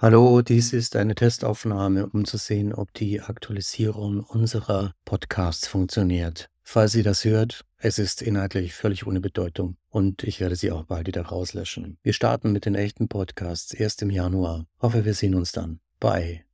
Hallo, dies ist eine Testaufnahme, um zu sehen, ob die Aktualisierung unserer Podcasts funktioniert. Falls Sie das hört, es ist inhaltlich völlig ohne Bedeutung und ich werde sie auch bald wieder rauslöschen. Wir starten mit den echten Podcasts erst im Januar. Hoffe, wir sehen uns dann. Bye.